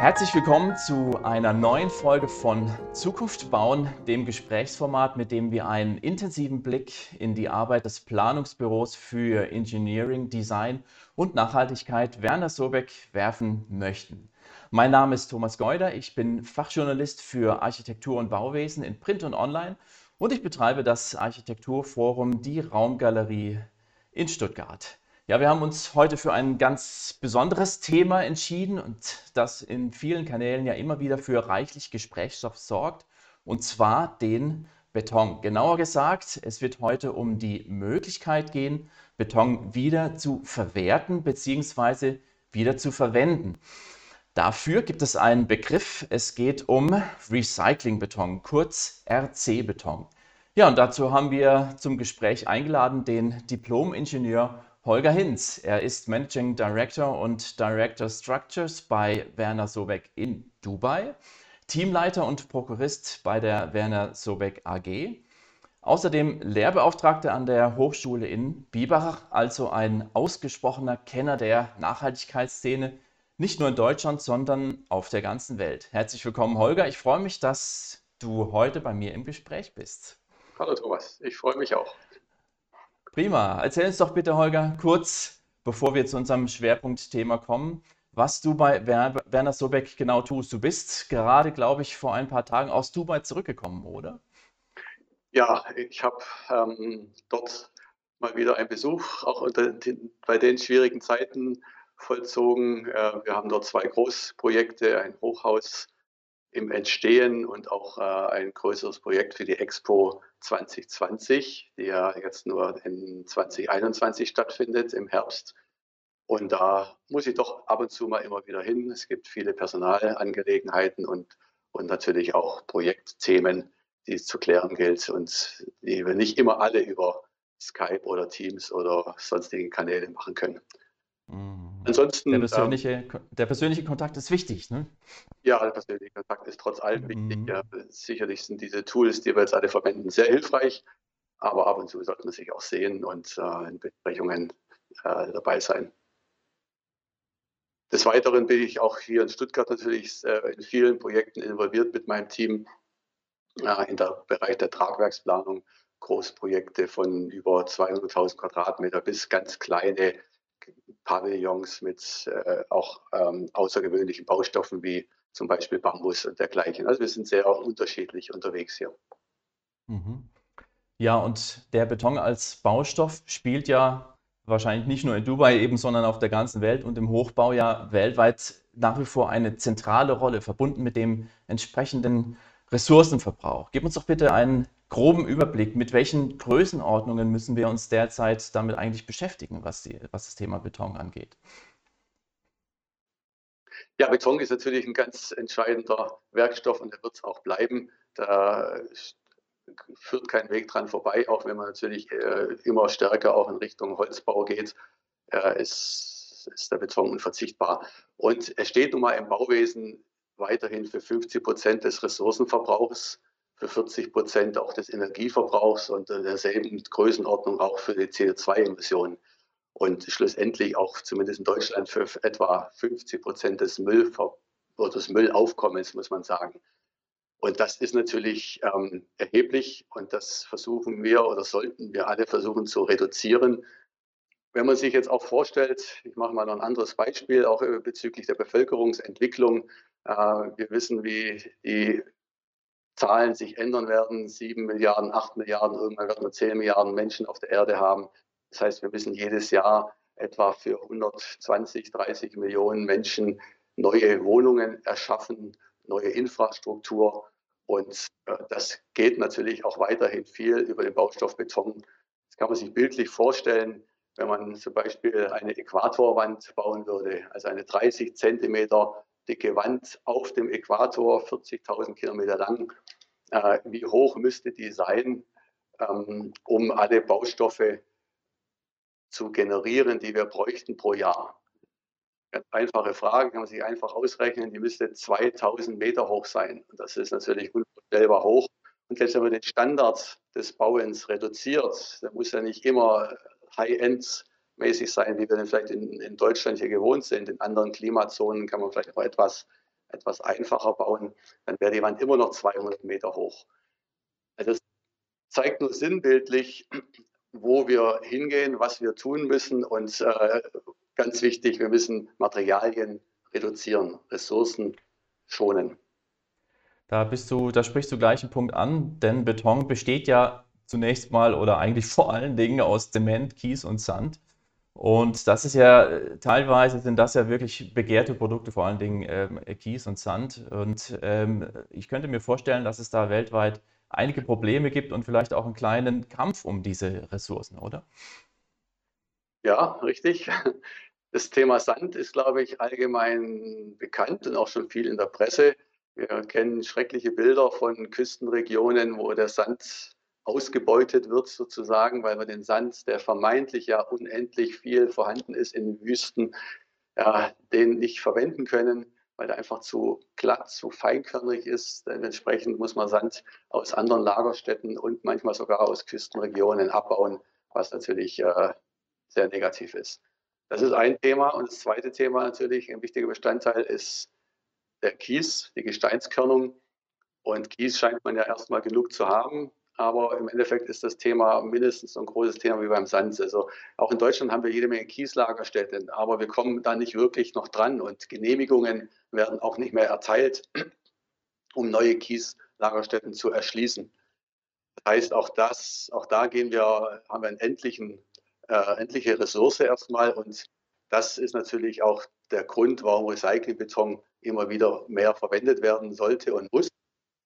Herzlich willkommen zu einer neuen Folge von Zukunft bauen, dem Gesprächsformat, mit dem wir einen intensiven Blick in die Arbeit des Planungsbüros für Engineering, Design und Nachhaltigkeit Werner Sobeck werfen möchten. Mein Name ist Thomas Geuder, ich bin Fachjournalist für Architektur und Bauwesen in Print und Online und ich betreibe das Architekturforum Die Raumgalerie in Stuttgart. Ja, wir haben uns heute für ein ganz besonderes Thema entschieden und das in vielen Kanälen ja immer wieder für reichlich Gesprächsstoff sorgt, und zwar den Beton. Genauer gesagt, es wird heute um die Möglichkeit gehen, Beton wieder zu verwerten bzw. wieder zu verwenden. Dafür gibt es einen Begriff, es geht um Recyclingbeton, kurz RC-Beton. Ja, und dazu haben wir zum Gespräch eingeladen den Diplom-Ingenieur Holger Hinz. Er ist Managing Director und Director Structures bei Werner Sobeck in Dubai, Teamleiter und Prokurist bei der Werner Sobeck AG. Außerdem Lehrbeauftragter an der Hochschule in Biberach, also ein ausgesprochener Kenner der Nachhaltigkeitsszene, nicht nur in Deutschland, sondern auf der ganzen Welt. Herzlich willkommen, Holger. Ich freue mich, dass du heute bei mir im Gespräch bist. Hallo Thomas, ich freue mich auch. Prima. Erzähl uns doch bitte, Holger, kurz, bevor wir zu unserem Schwerpunktthema kommen, was du bei Werner Sobeck genau tust. Du bist gerade, glaube ich, vor ein paar Tagen aus Dubai zurückgekommen, oder? Ja, ich habe ähm, dort mal wieder einen Besuch, auch den, bei den schwierigen Zeiten vollzogen. Äh, wir haben dort zwei Großprojekte, ein Hochhaus im Entstehen und auch äh, ein größeres Projekt für die Expo 2020, die ja jetzt nur in 2021 stattfindet im Herbst. Und da muss ich doch ab und zu mal immer wieder hin. Es gibt viele Personalangelegenheiten und, und natürlich auch Projektthemen, die es zu klären gilt und die wir nicht immer alle über Skype oder Teams oder sonstige Kanäle machen können. Mhm. Ansonsten. Der persönliche, ähm, der persönliche Kontakt ist wichtig, ne? Ja, der persönliche Kontakt ist trotz allem wichtig. Mhm. Ja, sicherlich sind diese Tools, die wir jetzt alle verwenden, sehr hilfreich. Aber ab und zu sollte man sich auch sehen und äh, in Besprechungen äh, dabei sein. Des Weiteren bin ich auch hier in Stuttgart natürlich äh, in vielen Projekten involviert mit meinem Team äh, in der Bereich der Tragwerksplanung. Großprojekte von über 200.000 Quadratmeter bis ganz kleine Pavillons mit äh, auch ähm, außergewöhnlichen Baustoffen wie zum Beispiel Bambus und dergleichen. Also wir sind sehr unterschiedlich unterwegs hier. Mhm. Ja, und der Beton als Baustoff spielt ja wahrscheinlich nicht nur in Dubai eben, sondern auf der ganzen Welt und im Hochbau ja weltweit nach wie vor eine zentrale Rolle, verbunden mit dem entsprechenden Ressourcenverbrauch. Gib uns doch bitte einen groben Überblick, mit welchen Größenordnungen müssen wir uns derzeit damit eigentlich beschäftigen, was, die, was das Thema Beton angeht? Ja, Beton ist natürlich ein ganz entscheidender Werkstoff und der wird es auch bleiben. Da führt kein Weg dran vorbei, auch wenn man natürlich äh, immer stärker auch in Richtung Holzbau geht, äh, ist, ist der Beton unverzichtbar. Und er steht nun mal im Bauwesen weiterhin für 50 Prozent des Ressourcenverbrauchs, für 40 Prozent auch des Energieverbrauchs und derselben Größenordnung auch für die CO2-Emissionen. Und schlussendlich auch zumindest in Deutschland für etwa 50 Prozent des, des Müllaufkommens, muss man sagen. Und das ist natürlich ähm, erheblich und das versuchen wir oder sollten wir alle versuchen zu reduzieren. Wenn man sich jetzt auch vorstellt, ich mache mal noch ein anderes Beispiel, auch bezüglich der Bevölkerungsentwicklung. Äh, wir wissen, wie die Zahlen sich ändern werden. Sieben Milliarden, acht Milliarden, irgendwann werden wir zehn Milliarden Menschen auf der Erde haben. Das heißt, wir müssen jedes Jahr etwa für 120, 30 Millionen Menschen neue Wohnungen erschaffen, neue Infrastruktur. Und äh, das geht natürlich auch weiterhin viel über den Baustoff Beton. Das kann man sich bildlich vorstellen, wenn man zum Beispiel eine Äquatorwand bauen würde, also eine 30 Zentimeter dicke Wand auf dem Äquator, 40.000 Kilometer lang. Äh, wie hoch müsste die sein, ähm, um alle Baustoffe zu generieren, die wir bräuchten pro Jahr. Ganz einfache Frage, kann man sich einfach ausrechnen, die müsste 2000 Meter hoch sein. Und das ist natürlich unvorstellbar hoch. Und selbst wenn man den Standard des Bauens reduziert, der muss ja nicht immer High-End-mäßig sein, wie wir den vielleicht in, in, Deutschland hier gewohnt sind. In anderen Klimazonen kann man vielleicht auch etwas, etwas einfacher bauen. Dann wäre die Wand immer noch 200 Meter hoch. Also das zeigt nur sinnbildlich, wo wir hingehen, was wir tun müssen. Und äh, ganz wichtig, wir müssen Materialien reduzieren, Ressourcen schonen. Da bist du, da sprichst du gleich einen Punkt an, denn Beton besteht ja zunächst mal oder eigentlich vor allen Dingen aus Zement, Kies und Sand. Und das ist ja teilweise sind das ja wirklich begehrte Produkte, vor allen Dingen ähm, Kies und Sand. Und ähm, ich könnte mir vorstellen, dass es da weltweit einige Probleme gibt und vielleicht auch einen kleinen Kampf um diese Ressourcen, oder? Ja, richtig. Das Thema Sand ist, glaube ich, allgemein bekannt und auch schon viel in der Presse. Wir kennen schreckliche Bilder von Küstenregionen, wo der Sand ausgebeutet wird sozusagen, weil wir den Sand, der vermeintlich ja unendlich viel vorhanden ist in Wüsten, ja, den nicht verwenden können weil der einfach zu glatt, zu feinkörnig ist. Dementsprechend muss man Sand aus anderen Lagerstätten und manchmal sogar aus Küstenregionen abbauen, was natürlich äh, sehr negativ ist. Das ist ein Thema. Und das zweite Thema natürlich, ein wichtiger Bestandteil ist der Kies, die Gesteinskörnung. Und Kies scheint man ja erstmal genug zu haben. Aber im Endeffekt ist das Thema mindestens so ein großes Thema wie beim Sand. Also auch in Deutschland haben wir jede Menge Kieslagerstätten, aber wir kommen da nicht wirklich noch dran und Genehmigungen werden auch nicht mehr erteilt, um neue Kieslagerstätten zu erschließen. Das heißt, auch das, auch da gehen wir, haben wir endlichen, äh, endliche Ressource erstmal und das ist natürlich auch der Grund, warum Recyclingbeton immer wieder mehr verwendet werden sollte und muss,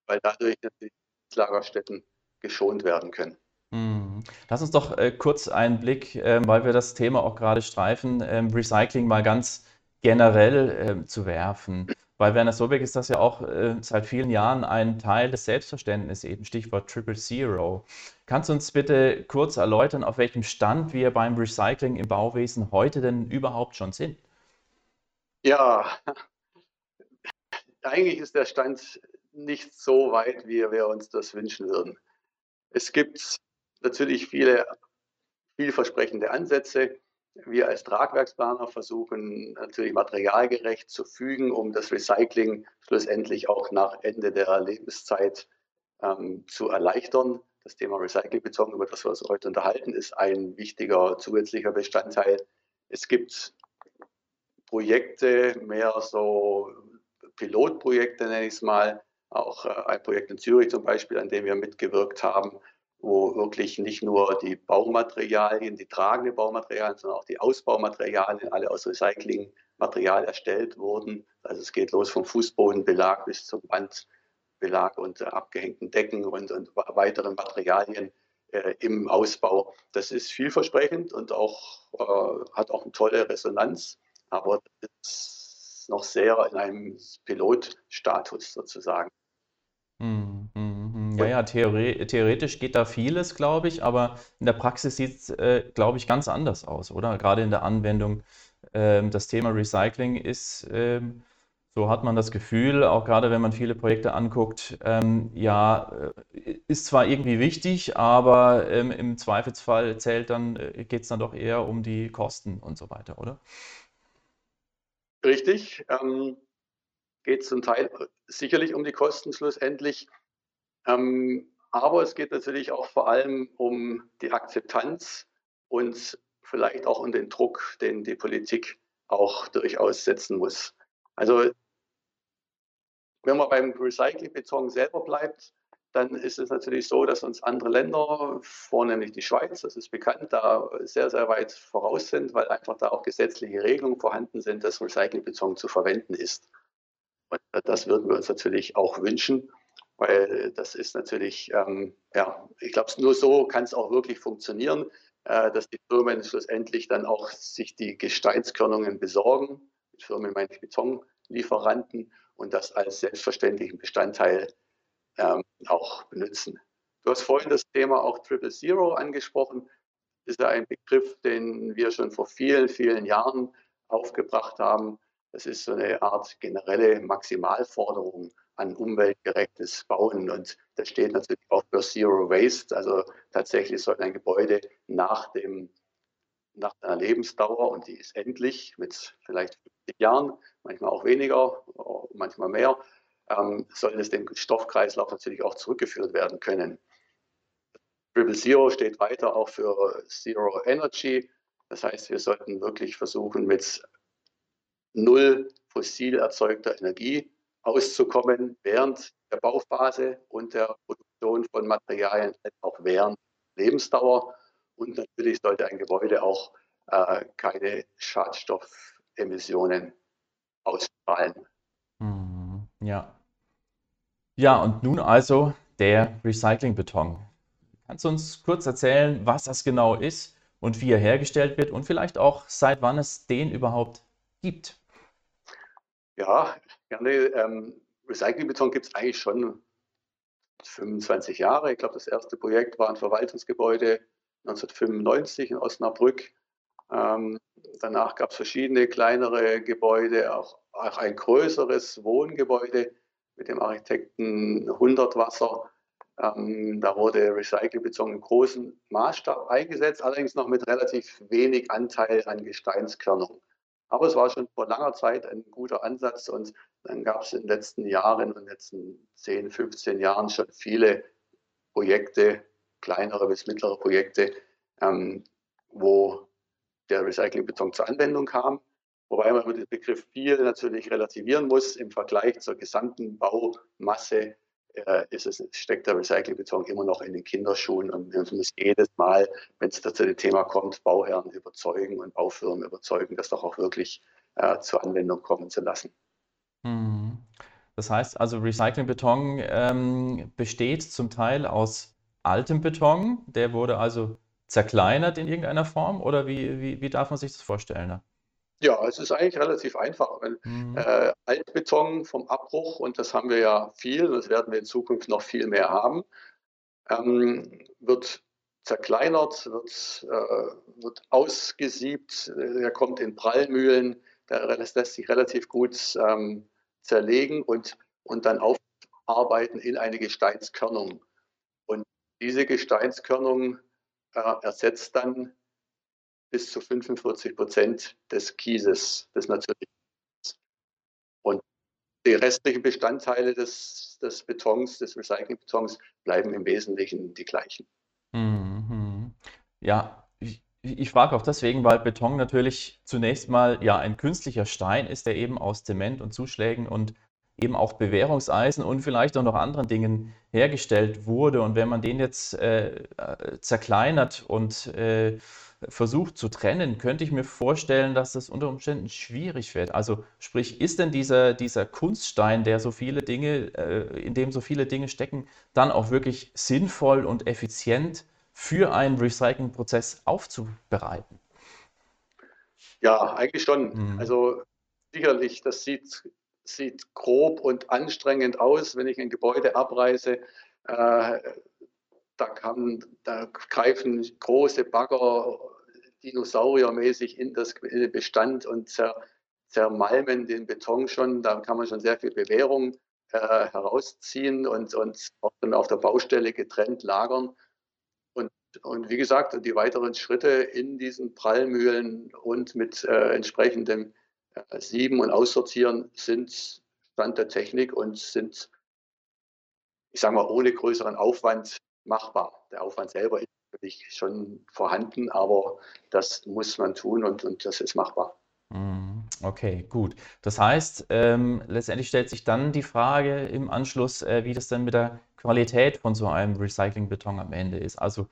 weil dadurch natürlich Lagerstätten geschont werden können. Hm. Lass uns doch äh, kurz einen Blick, äh, weil wir das Thema auch gerade streifen, äh, Recycling mal ganz generell ähm, zu werfen. Bei Werner Sobeck ist das ja auch äh, seit vielen Jahren ein Teil des Selbstverständnisses, eben Stichwort Triple Zero. Kannst du uns bitte kurz erläutern, auf welchem Stand wir beim Recycling im Bauwesen heute denn überhaupt schon sind? Ja, eigentlich ist der Stand nicht so weit, wie wir uns das wünschen würden. Es gibt natürlich viele vielversprechende Ansätze. Wir als Tragwerksplaner versuchen natürlich materialgerecht zu fügen, um das Recycling schlussendlich auch nach Ende der Lebenszeit ähm, zu erleichtern. Das Thema Recyclingbeton, über das wir uns heute unterhalten, ist ein wichtiger zusätzlicher Bestandteil. Es gibt Projekte, mehr so Pilotprojekte nenne ich es mal, auch äh, ein Projekt in Zürich zum Beispiel, an dem wir mitgewirkt haben, wo wirklich nicht nur die Baumaterialien, die tragende Baumaterialien, sondern auch die Ausbaumaterialien alle aus Recyclingmaterial erstellt wurden. Also es geht los vom Fußbodenbelag bis zum Wandbelag und äh, abgehängten Decken und, und weiteren Materialien äh, im Ausbau. Das ist vielversprechend und auch, äh, hat auch eine tolle Resonanz, aber ist noch sehr in einem Pilotstatus sozusagen. Mhm, mhm, mhm. Ja, ja, theore theoretisch geht da vieles, glaube ich, aber in der Praxis sieht es, äh, glaube ich, ganz anders aus, oder? Gerade in der Anwendung. Ähm, das Thema Recycling ist, ähm, so hat man das Gefühl, auch gerade wenn man viele Projekte anguckt, ähm, ja, äh, ist zwar irgendwie wichtig, aber ähm, im Zweifelsfall zählt dann, äh, geht es dann doch eher um die Kosten und so weiter, oder? Richtig. Ähm, geht zum Teil sicherlich um die Kosten schlussendlich. Ähm, aber es geht natürlich auch vor allem um die Akzeptanz und vielleicht auch um den Druck, den die Politik auch durchaus setzen muss. Also wenn man beim Recyclingbeton selber bleibt, dann ist es natürlich so, dass uns andere Länder, vornehmlich die Schweiz, das ist bekannt, da sehr, sehr weit voraus sind, weil einfach da auch gesetzliche Regelungen vorhanden sind, dass Recyclingbeton zu verwenden ist. Und das würden wir uns natürlich auch wünschen, weil das ist natürlich, ähm, ja, ich glaube, nur so kann es auch wirklich funktionieren, äh, dass die Firmen schlussendlich dann auch sich die Gesteinskörnungen besorgen. Mit Firmen meine ich Betonlieferanten und das als selbstverständlichen Bestandteil ähm, auch benutzen. Du hast vorhin das Thema auch Triple Zero angesprochen. Das ist ja ein Begriff, den wir schon vor vielen, vielen Jahren aufgebracht haben. Das ist so eine Art generelle Maximalforderung an umweltgerechtes Bauen. Und das steht natürlich auch für Zero Waste. Also tatsächlich soll ein Gebäude nach, dem, nach einer Lebensdauer, und die ist endlich mit vielleicht 50 Jahren, manchmal auch weniger, manchmal mehr, ähm, soll es dem Stoffkreislauf natürlich auch zurückgeführt werden können. Triple Zero steht weiter auch für Zero Energy. Das heißt, wir sollten wirklich versuchen, mit null fossil erzeugter Energie auszukommen während der Bauphase und der Produktion von Materialien, auch während Lebensdauer. Und natürlich sollte ein Gebäude auch äh, keine Schadstoffemissionen ausstrahlen. Mhm, ja. Ja, und nun also der Recyclingbeton. Kannst du uns kurz erzählen, was das genau ist und wie er hergestellt wird und vielleicht auch seit wann es den überhaupt gibt? Ja, gerne. Ähm, Recyclingbeton gibt es eigentlich schon 25 Jahre. Ich glaube, das erste Projekt war ein Verwaltungsgebäude 1995 in Osnabrück. Ähm, danach gab es verschiedene kleinere Gebäude, auch, auch, ein größeres Wohngebäude mit dem Architekten Hundertwasser. Ähm, da wurde Recyclingbeton im großen Maßstab eingesetzt, allerdings noch mit relativ wenig Anteil an Gesteinskörnung. Aber es war schon vor langer Zeit ein guter Ansatz und dann gab es in den letzten Jahren, in den letzten 10, 15 Jahren schon viele Projekte, kleinere bis mittlere Projekte, ähm, wo der Recyclingbeton zur Anwendung kam. Wobei man den Begriff viel natürlich relativieren muss im Vergleich zur gesamten Baumasse äh, ist es, steckt der Recyclingbeton immer noch in den Kinderschuhen und wir müssen jedes Mal, wenn es zu dem Thema kommt, Bauherren überzeugen und Baufirmen überzeugen, das doch auch wirklich äh, zur Anwendung kommen zu lassen. Mhm. Das heißt also, Recyclingbeton ähm, besteht zum Teil aus altem Beton, der wurde also zerkleinert in irgendeiner Form oder wie, wie, wie darf man sich das vorstellen? Ja, es ist eigentlich relativ einfach. Mhm. Äh, Altbeton vom Abbruch, und das haben wir ja viel, das werden wir in Zukunft noch viel mehr haben, ähm, wird zerkleinert, wird, äh, wird ausgesiebt, er kommt in Prallmühlen, das lässt sich relativ gut ähm, zerlegen und, und dann aufarbeiten in eine Gesteinskörnung. Und diese Gesteinskörnung äh, ersetzt dann bis zu 45 Prozent des Kieses, des natürlichen. Und die restlichen Bestandteile des, des Betons, des Recyclingbetons, bleiben im Wesentlichen die gleichen. Mhm. Ja, ich, ich frage auch deswegen, weil Beton natürlich zunächst mal ja ein künstlicher Stein ist, der eben aus Zement und Zuschlägen und eben auch Bewährungseisen und vielleicht auch noch anderen Dingen hergestellt wurde. Und wenn man den jetzt äh, äh zerkleinert und äh, versucht zu trennen, könnte ich mir vorstellen, dass das unter Umständen schwierig wird. Also sprich, ist denn dieser, dieser Kunststein, der so viele Dinge, äh, in dem so viele Dinge stecken, dann auch wirklich sinnvoll und effizient für einen Recyclingprozess aufzubereiten? Ja, eigentlich schon. Mhm. Also sicherlich, das sieht, sieht grob und anstrengend aus, wenn ich ein Gebäude abreiße. Äh, da, kann, da greifen große Bagger dinosauriermäßig in, das, in den Bestand und zer, zermalmen den Beton schon. Da kann man schon sehr viel Bewährung äh, herausziehen und, und auf der Baustelle getrennt lagern. Und, wie gesagt, die weiteren Schritte in diesen Prallmühlen und mit äh, entsprechendem Sieben und Aussortieren sind Stand der Technik und sind, ich sage mal, ohne größeren Aufwand machbar. Der Aufwand selber ist natürlich schon vorhanden, aber das muss man tun und, und das ist machbar. Mhm. Okay, gut. Das heißt, ähm, letztendlich stellt sich dann die Frage im Anschluss, äh, wie das denn mit der Qualität von so einem Recyclingbeton am Ende ist. Also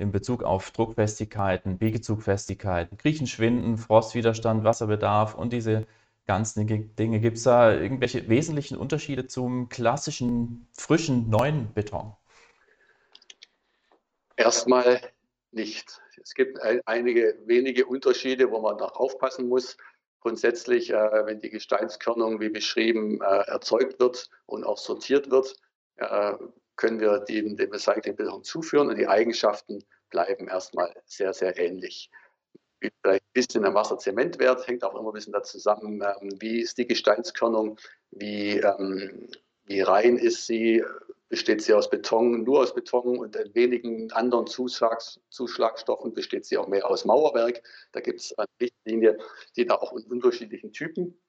in Bezug auf Druckfestigkeiten, Biegezugfestigkeiten, Griechenschwinden, Frostwiderstand, Wasserbedarf und diese ganzen Dinge. Gibt es da irgendwelche wesentlichen Unterschiede zum klassischen, frischen, neuen Beton? Erstmal nicht. Es gibt ein, einige wenige Unterschiede, wo man noch aufpassen muss. Grundsätzlich, äh, wenn die Gesteinskörnung wie beschrieben äh, erzeugt wird und auch sortiert wird, äh, können wir dem, dem Recyclingbeton zuführen und die Eigenschaften bleiben erstmal sehr, sehr ähnlich. Vielleicht ein bisschen am Wasser-Zementwert, hängt auch immer ein bisschen da zusammen, ähm, wie ist die Gesteinskörnung, wie, ähm, wie rein ist sie, besteht sie aus Beton, nur aus Beton und wenigen anderen Zuschlags, Zuschlagstoffen besteht sie auch mehr aus Mauerwerk. Da gibt es eine Richtlinie, die da auch in unterschiedlichen Typen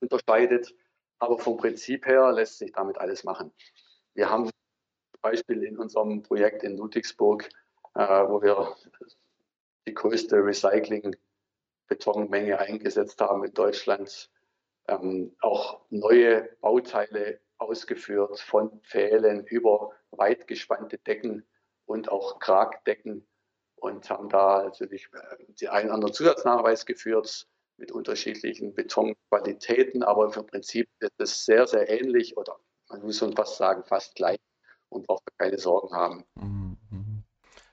unterscheidet. Aber vom Prinzip her lässt sich damit alles machen. Wir haben Beispiel in unserem Projekt in Ludwigsburg, äh, wo wir die größte Recycling-Betonmenge eingesetzt haben in Deutschland, ähm, auch neue Bauteile ausgeführt, von Pfählen über weit gespannte Decken und auch Kragdecken und haben da natürlich äh, die einen oder anderen Zusatznachweis geführt mit unterschiedlichen Betonqualitäten, aber im Prinzip ist es sehr, sehr ähnlich oder man muss schon fast sagen, fast gleich und braucht keine Sorgen haben. Mhm, mhm.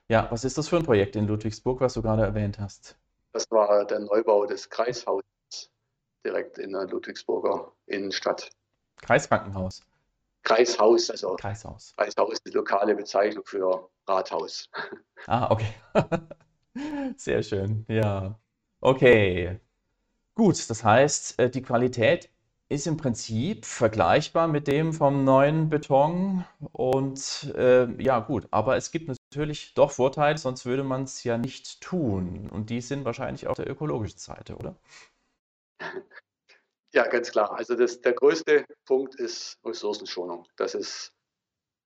Ja, was ist das für ein Projekt in Ludwigsburg, was du gerade erwähnt hast? Das war der Neubau des Kreishauses direkt in der Ludwigsburger Innenstadt. Kreiskrankenhaus. Kreishaus, also Kreishaus. Kreishaus ist die lokale Bezeichnung für Rathaus. Ah, okay. Sehr schön, ja. Okay. Gut, das heißt, äh, die Qualität ist im Prinzip vergleichbar mit dem vom neuen Beton. Und äh, ja, gut, aber es gibt natürlich doch Vorteile, sonst würde man es ja nicht tun. Und die sind wahrscheinlich auf der ökologischen Seite, oder? Ja, ganz klar. Also das, der größte Punkt ist Ressourcenschonung. Das ist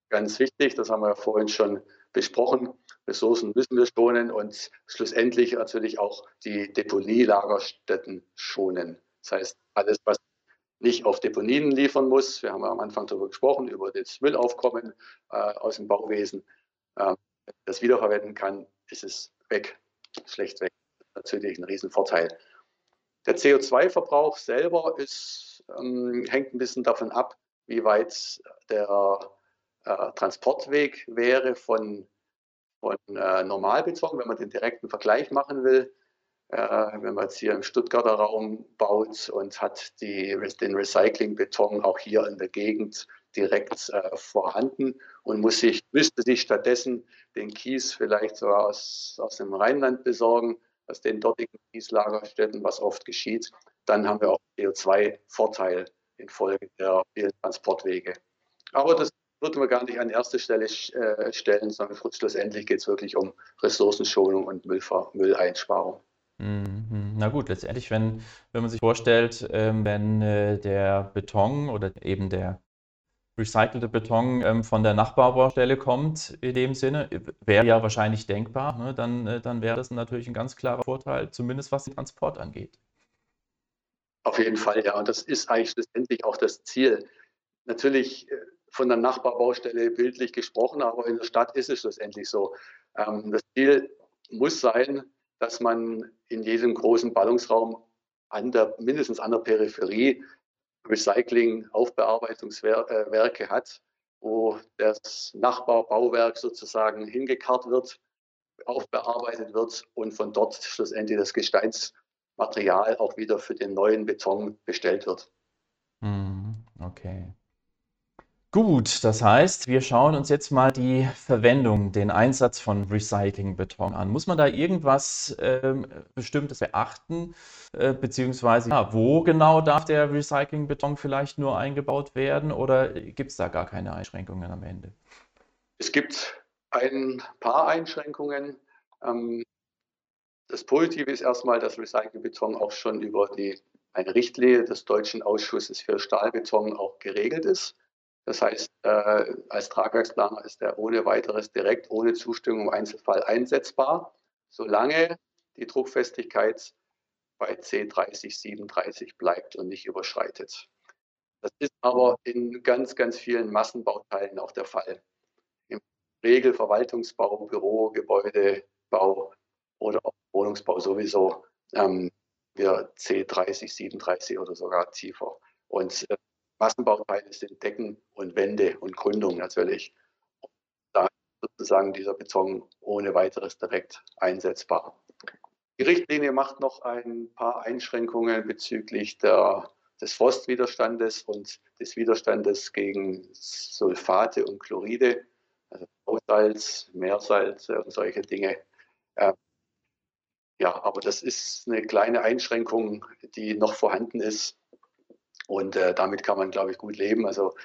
ganz wichtig. Das haben wir ja vorhin schon besprochen. Ressourcen müssen wir schonen und schlussendlich natürlich auch die Deponielagerstätten schonen. Das heißt, alles, was nicht auf Deponien liefern muss, wir haben ja am Anfang darüber gesprochen, über das Müllaufkommen äh, aus dem Bauwesen, äh, das wiederverwenden kann, ist es weg, schlecht weg. Natürlich ein Riesenvorteil. Der CO2-Verbrauch selber ist, ähm, hängt ein bisschen davon ab, wie weit der äh, Transportweg wäre von, von äh, Normalbeton, wenn man den direkten Vergleich machen will. Äh, wenn man jetzt hier im Stuttgarter Raum baut und hat die, den Recyclingbeton auch hier in der Gegend direkt äh, vorhanden und muss sich, müsste sich stattdessen den Kies vielleicht so aus, aus dem Rheinland besorgen, aus den dortigen Kieslagerstätten, was oft geschieht, dann haben wir auch CO2-Vorteil infolge der vielen Transportwege. Aber das würden wir gar nicht an erste Stelle äh, stellen, sondern schlussendlich geht es wirklich um Ressourcenschonung und Müllver Mülleinsparung. Mhm. Na gut, letztendlich, wenn, wenn man sich vorstellt, ähm, wenn äh, der Beton oder eben der recycelte Beton ähm, von der Nachbarbaustelle kommt, in dem Sinne, wäre ja wahrscheinlich denkbar, ne? dann, äh, dann wäre das natürlich ein ganz klarer Vorteil, zumindest was den Transport angeht. Auf jeden Fall, ja. Und das ist eigentlich letztendlich auch das Ziel. Natürlich äh, von der Nachbarbaustelle bildlich gesprochen, aber in der Stadt ist es schlussendlich so. Ähm, das Ziel muss sein, dass man in jedem großen Ballungsraum an der, mindestens an der Peripherie Recycling, Aufbearbeitungswerke hat, wo das Nachbarbauwerk sozusagen hingekarrt wird, aufbearbeitet wird und von dort schlussendlich das Gesteinsmaterial auch wieder für den neuen Beton bestellt wird. Hm, okay. Gut, das heißt, wir schauen uns jetzt mal die Verwendung, den Einsatz von Recyclingbeton an. Muss man da irgendwas ähm, Bestimmtes beachten? Äh, beziehungsweise, ja, wo genau darf der Recyclingbeton vielleicht nur eingebaut werden oder gibt es da gar keine Einschränkungen am Ende? Es gibt ein paar Einschränkungen. Ähm, das Positive ist erstmal, dass Recyclingbeton auch schon über die, eine Richtlinie des Deutschen Ausschusses für Stahlbeton auch geregelt ist. Das heißt, äh, als Tragwerksplaner ist er ohne weiteres direkt, ohne Zustimmung im Einzelfall einsetzbar, solange die Druckfestigkeit bei C30, 37 bleibt und nicht überschreitet. Das ist aber in ganz, ganz vielen Massenbauteilen auch der Fall. Im Regel Verwaltungsbau, Büro, Gebäudebau oder auch Wohnungsbau sowieso ähm, wir C30, 37 oder sogar tiefer. Und äh, Massenbauteile sind Decken und Wände und Gründung natürlich. Da ist sozusagen dieser Beton ohne weiteres direkt einsetzbar. Die Richtlinie macht noch ein paar Einschränkungen bezüglich der des Frostwiderstandes und des Widerstandes gegen Sulfate und Chloride, also Bausalz, Meersalz und solche Dinge. Ähm, ja, aber das ist eine kleine Einschränkung, die noch vorhanden ist. Und äh, damit kann man, glaube ich, gut leben. Also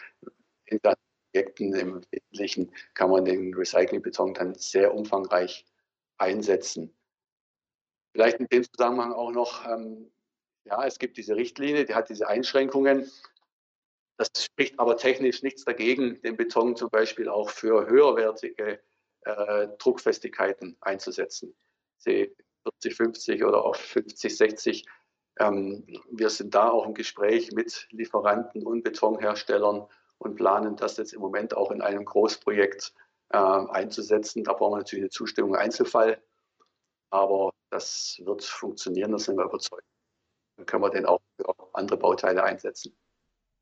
in den Projekten im Wesentlichen kann man den Recyclingbeton dann sehr umfangreich einsetzen. Vielleicht in dem Zusammenhang auch noch, ähm, ja, es gibt diese Richtlinie, die hat diese Einschränkungen. Das spricht aber technisch nichts dagegen, den Beton zum Beispiel auch für höherwertige äh, Druckfestigkeiten einzusetzen. Sie 40, 50 oder auch 50, 60. Ähm, wir sind da auch im Gespräch mit Lieferanten und Betonherstellern und planen das jetzt im Moment auch in einem Großprojekt äh, einzusetzen. Da brauchen wir natürlich eine Zustimmung im Einzelfall, aber das wird funktionieren, da sind wir überzeugt. Dann können wir den auch für andere Bauteile einsetzen.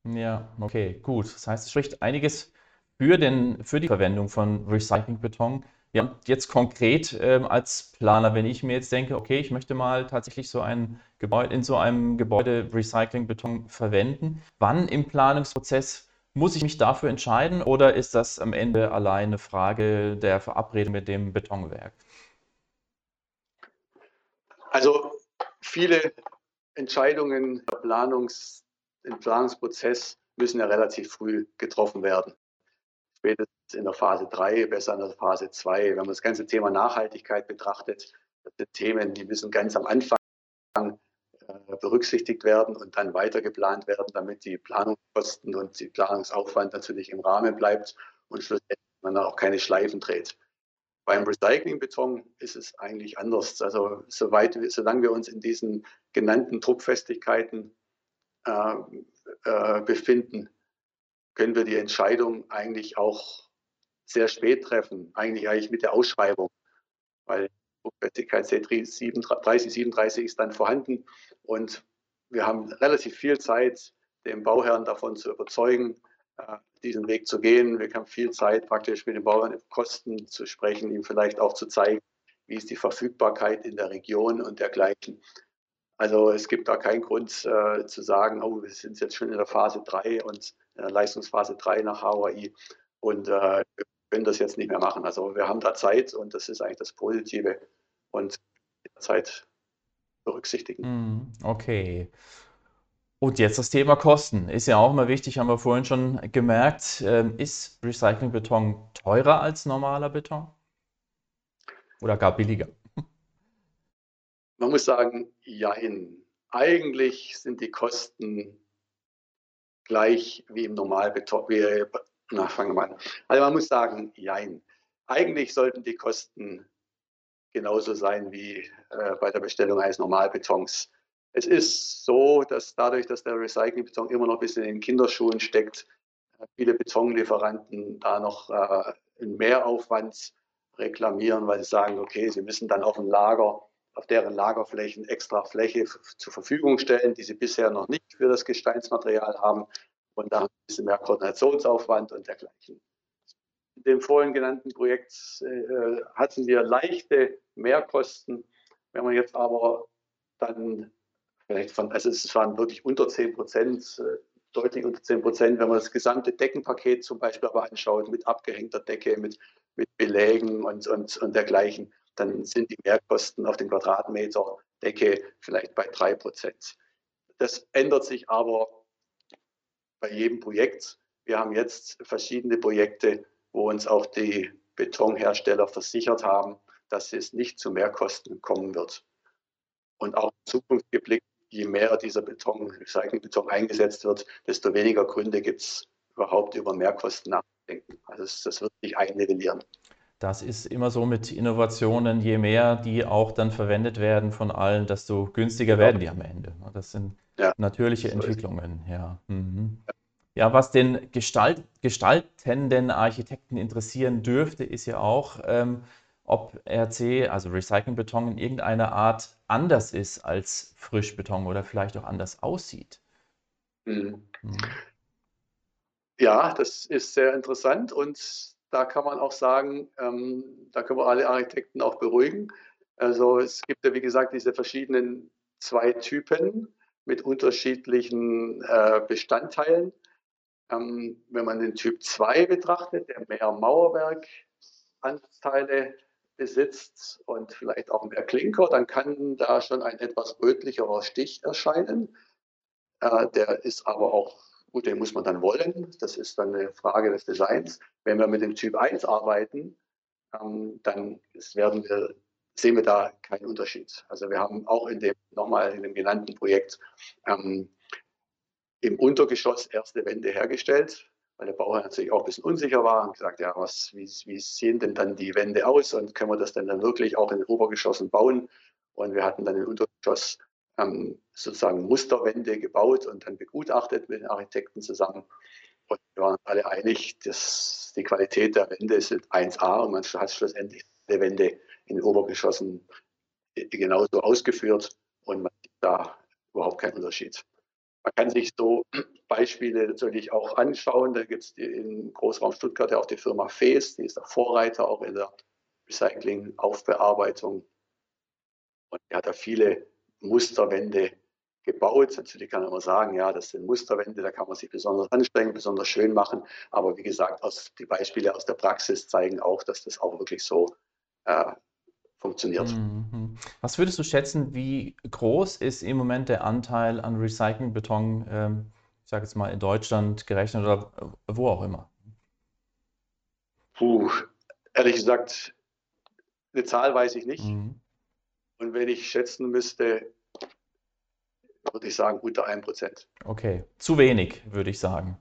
Ja, okay, gut. Das heißt, es spricht einiges für, den, für die Verwendung von Recyclingbeton. Ja, jetzt konkret ähm, als Planer, wenn ich mir jetzt denke, okay, ich möchte mal tatsächlich so ein Gebäude in so einem Gebäude Recyclingbeton verwenden, wann im Planungsprozess muss ich mich dafür entscheiden oder ist das am Ende allein eine Frage der Verabredung mit dem Betonwerk? Also viele Entscheidungen im, Planungs-, im Planungsprozess müssen ja relativ früh getroffen werden. Spätestens in der Phase 3, besser in der Phase 2. Wenn man das ganze Thema Nachhaltigkeit betrachtet, das sind Themen, die müssen ganz am Anfang äh, berücksichtigt werden und dann weiter geplant werden, damit die Planungskosten und die Planungsaufwand natürlich im Rahmen bleibt und schlussendlich man auch keine Schleifen dreht. Beim Recyclingbeton ist es eigentlich anders. Also soweit, solange wir uns in diesen genannten Druckfestigkeiten äh, äh, befinden, können wir die Entscheidung eigentlich auch sehr spät treffen, eigentlich, eigentlich mit der Ausschreibung, weil Druckfestigkeit C30, 37 ist dann vorhanden und wir haben relativ viel Zeit, den Bauherrn davon zu überzeugen, äh, diesen Weg zu gehen. Wir haben viel Zeit, praktisch mit den Bauern über Kosten zu sprechen, ihm vielleicht auch zu zeigen, wie ist die Verfügbarkeit in der Region und dergleichen. Also es gibt da keinen Grund äh, zu sagen, oh, wir sind jetzt schon in der Phase 3 und in der Leistungsphase 3 nach Hawaii und äh, wir können das jetzt nicht mehr machen. Also wir haben da Zeit und das ist eigentlich das Positive und Zeit berücksichtigen. Hm, okay. Und jetzt das Thema Kosten. Ist ja auch immer wichtig, haben wir vorhin schon gemerkt. Ähm, ist Recyclingbeton teurer als normaler Beton? Oder gar billiger? Man muss sagen, jein. Eigentlich sind die Kosten gleich wie im Normalbeton. Wie, na, fangen wir mal an. Also man muss sagen, jein. Eigentlich sollten die Kosten genauso sein wie äh, bei der Bestellung eines Normalbetons. Es ist so, dass dadurch, dass der Recyclingbeton immer noch ein bisschen in den Kinderschuhen steckt, äh, viele Betonlieferanten da noch äh, einen Mehraufwand reklamieren, weil sie sagen, okay, sie müssen dann auf dem Lager, auf deren Lagerflächen extra Fläche zur Verfügung stellen, die sie bisher noch nicht für das Gesteinsmaterial haben. Und da haben ein bisschen mehr Koordinationsaufwand und dergleichen. In dem vorhin genannten Projekt äh, hatten wir leichte Mehrkosten. Wenn man jetzt aber dann vielleicht von, also es waren wirklich unter 10 Prozent, äh, deutlich unter 10 Prozent, wenn man das gesamte Deckenpaket zum Beispiel aber anschaut, mit abgehängter Decke, mit, mit Belägen und, und, und dergleichen, dann sind die Mehrkosten auf den Quadratmeter Decke vielleicht bei 3 Prozent. Das ändert sich aber bei jedem Projekt. Wir haben jetzt verschiedene Projekte, wo uns auch die Betonhersteller versichert haben, dass es nicht zu Mehrkosten kommen wird. Und auch in Zukunft geblickt, je mehr dieser Beton, Recyclingbeton eingesetzt wird, desto weniger Gründe gibt es überhaupt über Mehrkosten nachzudenken. Also das wird sich einnivellieren. Das ist immer so mit Innovationen, je mehr die auch dann verwendet werden von allen, desto günstiger werden die am Ende. Das sind ja, natürliche so Entwicklungen, ja. Mhm. Ja, was den Gestalt, gestaltenden Architekten interessieren dürfte, ist ja auch, ähm, ob RC, also Recyclingbeton, in irgendeiner Art anders ist als Frischbeton oder vielleicht auch anders aussieht. Mhm. Mhm. Ja, das ist sehr interessant und da kann man auch sagen, ähm, da können wir alle Architekten auch beruhigen. Also es gibt ja, wie gesagt, diese verschiedenen zwei Typen mit unterschiedlichen äh, Bestandteilen. Ähm, wenn man den Typ 2 betrachtet, der mehr Mauerwerkanteile besitzt und vielleicht auch mehr Klinker, dann kann da schon ein etwas rötlicherer Stich erscheinen. Äh, der ist aber auch gut, den muss man dann wollen. Das ist dann eine Frage des Designs. Wenn wir mit dem Typ 1 arbeiten, ähm, dann werden wir, sehen wir da keinen Unterschied. Also wir haben auch in dem, nochmal in dem genannten Projekt ähm, im Untergeschoss erste Wände hergestellt, weil der Bauherr natürlich auch ein bisschen unsicher war und gesagt, ja, was, wie, wie sehen denn dann die Wände aus und können wir das denn dann wirklich auch in den Obergeschossen bauen? Und wir hatten dann im Untergeschoss ähm, sozusagen Musterwände gebaut und dann begutachtet mit den Architekten zusammen. Und wir waren alle einig, dass die Qualität der Wände sind 1A und man hat schlussendlich die Wände in den Obergeschossen genauso ausgeführt und man sieht da überhaupt keinen Unterschied. Man kann sich so Beispiele natürlich auch anschauen. Da gibt es im Großraum Stuttgart ja auch die Firma FES, die ist der Vorreiter auch in der Recycling-Aufbearbeitung. Und die hat da viele Musterwände gebaut. Natürlich kann man immer sagen, ja, das sind Musterwände, da kann man sich besonders anstrengen, besonders schön machen. Aber wie gesagt, aus, die Beispiele aus der Praxis zeigen auch, dass das auch wirklich so äh, funktioniert. Mhm. Was würdest du schätzen, wie groß ist im Moment der Anteil an Recyclingbeton, ähm, ich sage jetzt mal in Deutschland gerechnet oder wo auch immer? Puh, ehrlich gesagt, eine Zahl weiß ich nicht. Mhm. Und wenn ich schätzen müsste, würde ich sagen, unter 1%. Okay, zu wenig, würde ich sagen.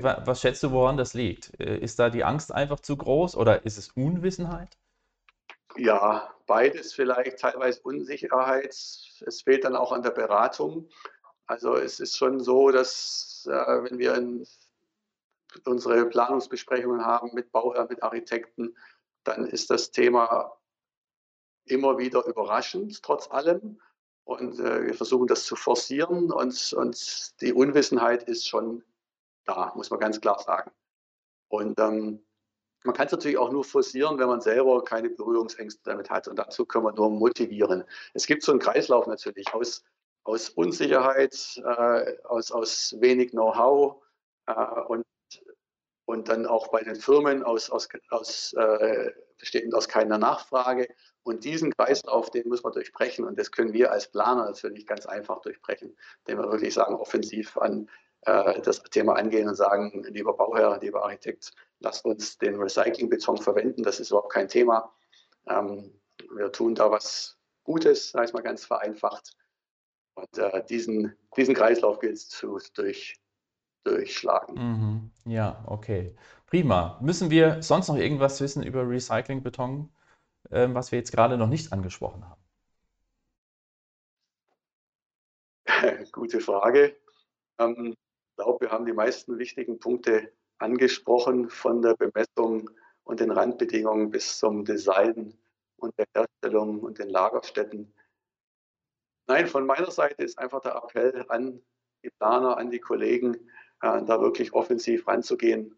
Was schätzt du, woran das liegt? Äh, ist da die Angst einfach zu groß oder ist es Unwissenheit? Ja, beides vielleicht, teilweise Unsicherheit. Es fehlt dann auch an der Beratung. Also es ist schon so, dass äh, wenn wir unsere Planungsbesprechungen haben mit Bauherren, mit Architekten, dann ist das Thema immer wieder überraschend, trotz allem. Und äh, wir versuchen das zu forcieren und, und die Unwissenheit ist schon da, muss man ganz klar sagen. Und ähm, man kann es natürlich auch nur forcieren, wenn man selber keine Berührungsängste damit hat. Und dazu können wir nur motivieren. Es gibt so einen Kreislauf natürlich aus, aus Unsicherheit, äh, aus, aus wenig Know-how äh, und, und dann auch bei den Firmen aus, aus, aus äh, bestehend aus keiner Nachfrage. Und diesen Kreislauf, den muss man durchbrechen. Und das können wir als Planer natürlich ganz einfach durchbrechen, indem wir wirklich sagen, offensiv an äh, das Thema angehen und sagen, lieber Bauherr, lieber Architekt, lasst uns den Recyclingbeton verwenden, das ist überhaupt kein Thema. Ähm, wir tun da was Gutes, sage ich mal ganz vereinfacht. Und äh, diesen, diesen Kreislauf gilt es zu durch, durchschlagen. Mhm. Ja, okay. Prima. Müssen wir sonst noch irgendwas wissen über Recyclingbeton, äh, was wir jetzt gerade noch nicht angesprochen haben? Gute Frage. Ähm, ich glaube, wir haben die meisten wichtigen Punkte angesprochen, von der Bemessung und den Randbedingungen bis zum Design und der Herstellung und den Lagerstätten. Nein, von meiner Seite ist einfach der Appell an die Planer, an die Kollegen, da wirklich offensiv ranzugehen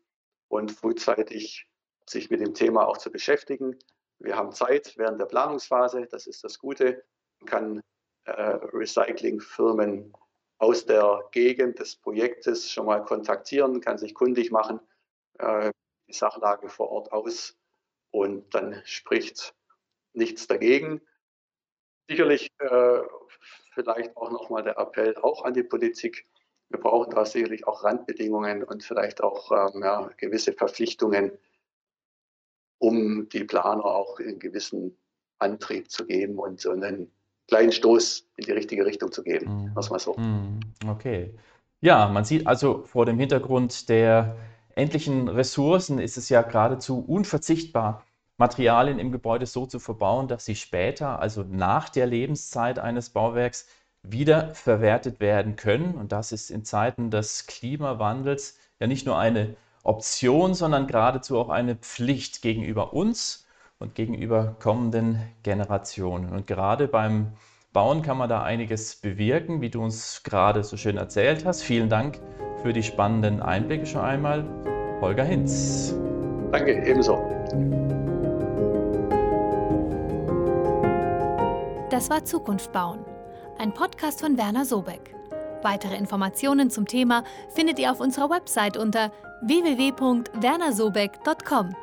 und frühzeitig sich mit dem Thema auch zu beschäftigen. Wir haben Zeit während der Planungsphase, das ist das Gute. Man kann äh, Recyclingfirmen aus der Gegend des Projektes schon mal kontaktieren, kann sich kundig machen, äh, die Sachlage vor Ort aus und dann spricht nichts dagegen. Sicherlich äh, vielleicht auch nochmal der Appell auch an die Politik. Wir brauchen da sicherlich auch Randbedingungen und vielleicht auch ähm, ja, gewisse Verpflichtungen, um die Planer auch einen gewissen Antrieb zu geben und so einen kleinen Stoß in die richtige Richtung zu geben. Mhm. Mal so. Mhm. Okay. Ja, man sieht also vor dem Hintergrund der endlichen Ressourcen ist es ja geradezu unverzichtbar, Materialien im Gebäude so zu verbauen, dass sie später, also nach der Lebenszeit eines Bauwerks, wieder verwertet werden können. Und das ist in Zeiten des Klimawandels ja nicht nur eine Option, sondern geradezu auch eine Pflicht gegenüber uns und gegenüber kommenden Generationen. Und gerade beim Bauen kann man da einiges bewirken, wie du uns gerade so schön erzählt hast. Vielen Dank für die spannenden Einblicke schon einmal. Holger Hinz. Danke, ebenso. Das war Zukunft bauen. Ein Podcast von Werner Sobeck. Weitere Informationen zum Thema findet ihr auf unserer Website unter www.wernersobeck.com.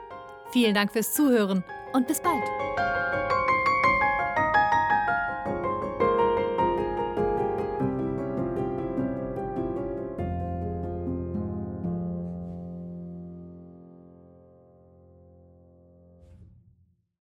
Vielen Dank fürs Zuhören und bis bald.